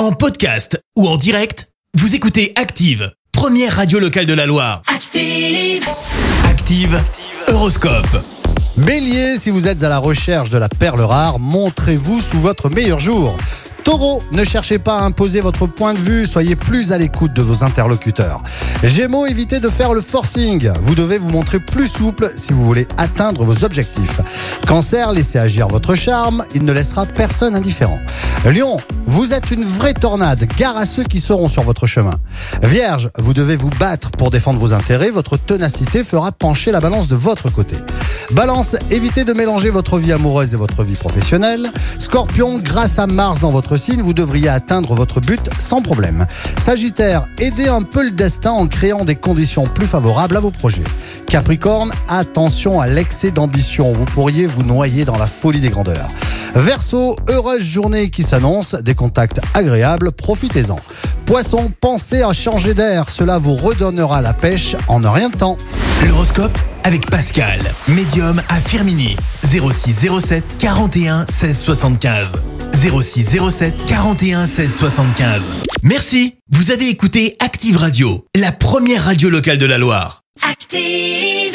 En podcast ou en direct, vous écoutez Active, première radio locale de la Loire. Active. Active, Horoscope. Bélier, si vous êtes à la recherche de la perle rare, montrez-vous sous votre meilleur jour. Taureau, ne cherchez pas à imposer votre point de vue, soyez plus à l'écoute de vos interlocuteurs. Gémeaux, évitez de faire le forcing. Vous devez vous montrer plus souple si vous voulez atteindre vos objectifs. Cancer, laissez agir votre charme, il ne laissera personne indifférent. Lion, vous êtes une vraie tornade, gare à ceux qui seront sur votre chemin. Vierge, vous devez vous battre pour défendre vos intérêts, votre ténacité fera pencher la balance de votre côté. Balance, évitez de mélanger votre vie amoureuse et votre vie professionnelle. Scorpion, grâce à Mars dans votre signe, vous devriez atteindre votre but sans problème. Sagittaire, aidez un peu le destin en créant des conditions plus favorables à vos projets. Capricorne, attention à l'excès d'ambition, vous pourriez vous noyer dans la folie des grandeurs. Verseau, heureuse journée qui s'annonce, des contacts agréables, profitez-en. Poisson, pensez à changer d'air, cela vous redonnera la pêche en un rien de temps. L'horoscope avec Pascal, médium à Firmini. 06 07 41 16 75. 06 07 41 16 75. Merci, vous avez écouté Active Radio, la première radio locale de la Loire. Active.